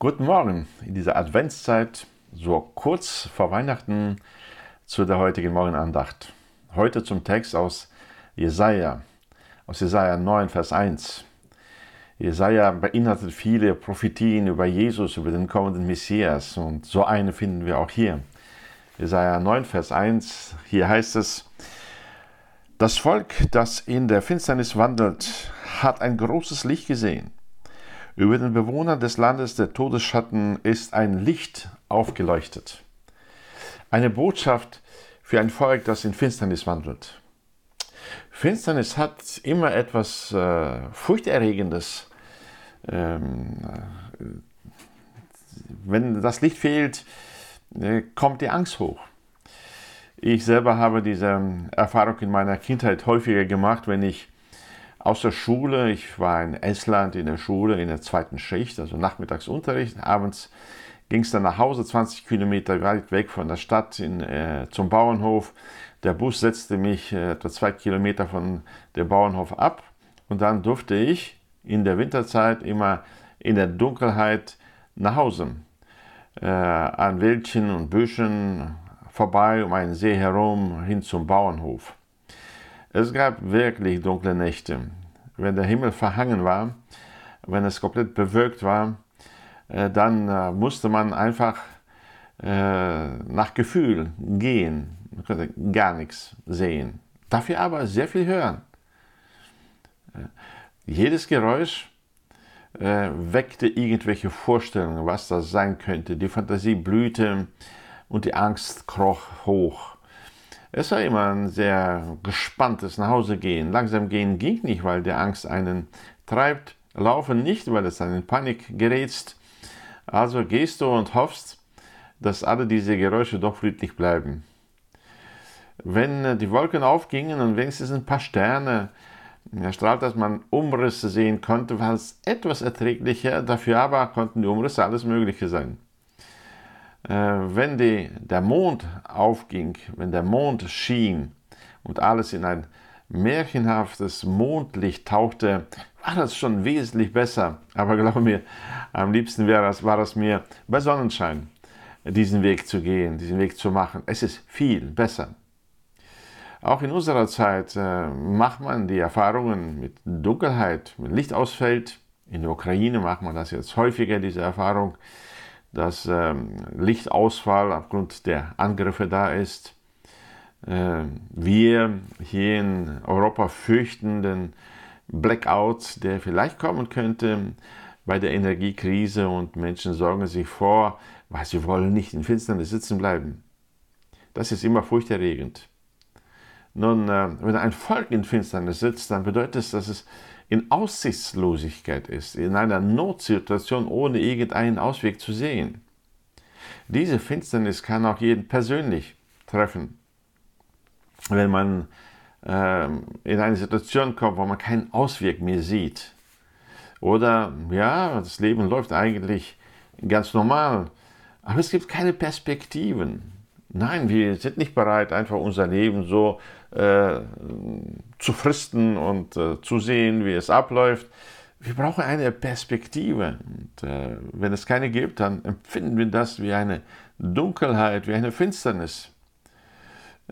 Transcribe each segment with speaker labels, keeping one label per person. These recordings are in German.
Speaker 1: Guten Morgen in dieser Adventszeit, so kurz vor Weihnachten zu der heutigen Morgenandacht. Heute zum Text aus Jesaja, aus Jesaja 9, Vers 1. Jesaja beinhaltet viele Prophetien über Jesus, über den kommenden Messias und so eine finden wir auch hier. Jesaja 9, Vers 1, hier heißt es: Das Volk, das in der Finsternis wandelt, hat ein großes Licht gesehen. Über den Bewohnern des Landes der Todesschatten ist ein Licht aufgeleuchtet. Eine Botschaft für ein Volk, das in Finsternis wandelt. Finsternis hat immer etwas äh, Furchterregendes. Ähm, äh, wenn das Licht fehlt, äh, kommt die Angst hoch. Ich selber habe diese Erfahrung in meiner Kindheit häufiger gemacht, wenn ich aus der Schule. Ich war in Estland in der Schule in der zweiten Schicht, also Nachmittagsunterricht. Abends ging es dann nach Hause, 20 Kilometer weit weg von der Stadt in, äh, zum Bauernhof. Der Bus setzte mich äh, etwa zwei Kilometer von dem Bauernhof ab und dann durfte ich in der Winterzeit immer in der Dunkelheit nach Hause. Äh, an Wäldchen und Büschen vorbei, um einen See herum, hin zum Bauernhof. Es gab wirklich dunkle Nächte. Wenn der Himmel verhangen war, wenn es komplett bewölkt war, äh, dann äh, musste man einfach äh, nach Gefühl gehen. Man konnte gar nichts sehen. Dafür aber sehr viel hören. Jedes Geräusch weckte irgendwelche Vorstellungen, was das sein könnte. Die Fantasie blühte und die Angst kroch hoch. Es war immer ein sehr gespanntes Nachhausegehen. Langsam gehen ging nicht, weil der Angst einen treibt. Laufen nicht, weil es einen Panik gerätst. Also gehst du und hoffst, dass alle diese Geräusche doch friedlich bleiben. Wenn äh, die Wolken aufgingen und wenigstens ein paar Sterne erstrahlt, dass man Umrisse sehen konnte, war es etwas erträglicher. Dafür aber konnten die Umrisse alles Mögliche sein. Äh, wenn die, der Mond aufging, wenn der Mond schien und alles in ein märchenhaftes Mondlicht tauchte, war das schon wesentlich besser. Aber glaube mir, am liebsten wäre das, war es mir bei Sonnenschein, diesen Weg zu gehen, diesen Weg zu machen. Es ist viel besser. Auch in unserer Zeit äh, macht man die Erfahrungen mit Dunkelheit, mit Licht ausfällt. In der Ukraine macht man das jetzt häufiger, diese Erfahrung dass ähm, Lichtausfall aufgrund der Angriffe da ist. Äh, wir hier in Europa fürchten den Blackout, der vielleicht kommen könnte bei der Energiekrise und Menschen sorgen sich vor, weil sie wollen nicht in Finsternis sitzen bleiben. Das ist immer furchterregend. Nun, äh, wenn ein Volk in Finsternis sitzt, dann bedeutet es, dass es in Aussichtslosigkeit ist, in einer Notsituation ohne irgendeinen Ausweg zu sehen. Diese Finsternis kann auch jeden persönlich treffen. Wenn man äh, in eine Situation kommt, wo man keinen Ausweg mehr sieht. Oder ja, das Leben läuft eigentlich ganz normal, aber es gibt keine Perspektiven. Nein, wir sind nicht bereit, einfach unser Leben so äh, zu fristen und äh, zu sehen, wie es abläuft. Wir brauchen eine Perspektive. Und, äh, wenn es keine gibt, dann empfinden wir das wie eine Dunkelheit, wie eine Finsternis.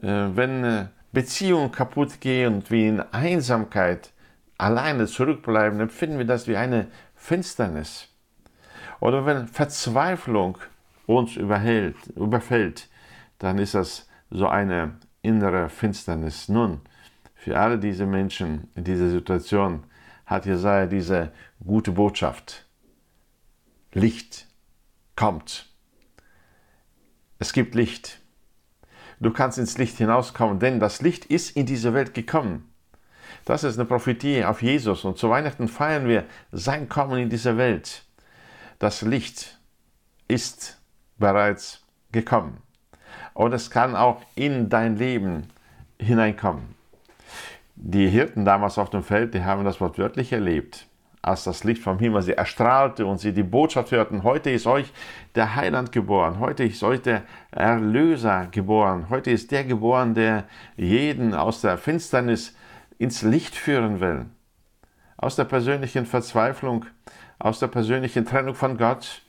Speaker 1: Äh, wenn äh, Beziehungen kaputt gehen und wir in Einsamkeit alleine zurückbleiben, empfinden wir das wie eine Finsternis. Oder wenn Verzweiflung uns überhält, überfällt, dann ist das so eine innere Finsternis. Nun, für alle diese Menschen in dieser Situation hat Jesaja diese gute Botschaft. Licht kommt. Es gibt Licht. Du kannst ins Licht hinauskommen, denn das Licht ist in diese Welt gekommen. Das ist eine Prophetie auf Jesus und zu Weihnachten feiern wir sein Kommen in diese Welt. Das Licht ist bereits gekommen und es kann auch in dein Leben hineinkommen. Die Hirten damals auf dem Feld, die haben das wortwörtlich erlebt, als das Licht vom Himmel sie erstrahlte und sie die Botschaft hörten, heute ist euch der Heiland geboren, heute ist euch der Erlöser geboren, heute ist der geboren, der jeden aus der Finsternis ins Licht führen will, aus der persönlichen Verzweiflung, aus der persönlichen Trennung von Gott,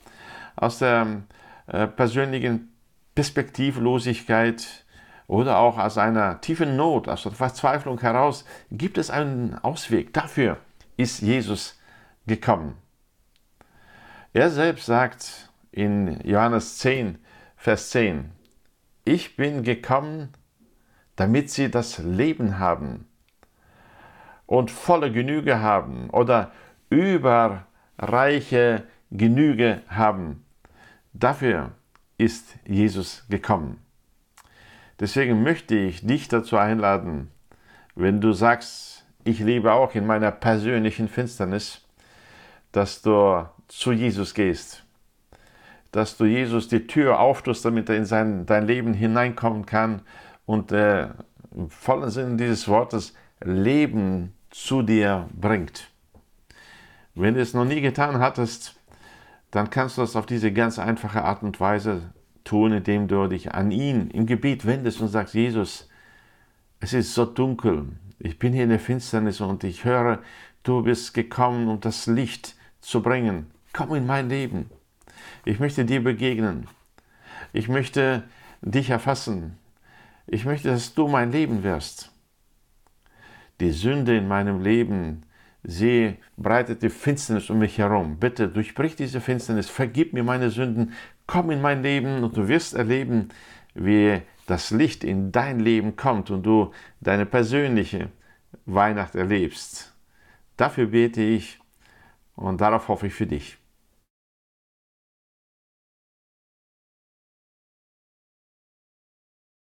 Speaker 1: aus der äh, persönlichen Perspektivlosigkeit oder auch aus einer tiefen Not, aus der Verzweiflung heraus, gibt es einen Ausweg. Dafür ist Jesus gekommen. Er selbst sagt in Johannes 10, Vers 10, ich bin gekommen, damit sie das Leben haben und volle Genüge haben oder überreiche Genüge haben. Dafür ist Jesus gekommen. Deswegen möchte ich dich dazu einladen, wenn du sagst, ich lebe auch in meiner persönlichen Finsternis, dass du zu Jesus gehst, dass du Jesus die Tür auftust, damit er in sein, dein Leben hineinkommen kann und äh, im vollen Sinne dieses Wortes Leben zu dir bringt. Wenn du es noch nie getan hattest, dann kannst du das auf diese ganz einfache Art und Weise tun, indem du dich an ihn im Gebet wendest und sagst, Jesus, es ist so dunkel, ich bin hier in der Finsternis und ich höre, du bist gekommen, um das Licht zu bringen. Komm in mein Leben. Ich möchte dir begegnen. Ich möchte dich erfassen. Ich möchte, dass du mein Leben wirst. Die Sünde in meinem Leben, sie breitet die Finsternis um mich herum. Bitte durchbrich diese Finsternis, vergib mir meine Sünden, komm in mein Leben und du wirst erleben, wie das Licht in dein Leben kommt und du deine persönliche Weihnacht erlebst. Dafür bete ich und darauf hoffe ich für dich.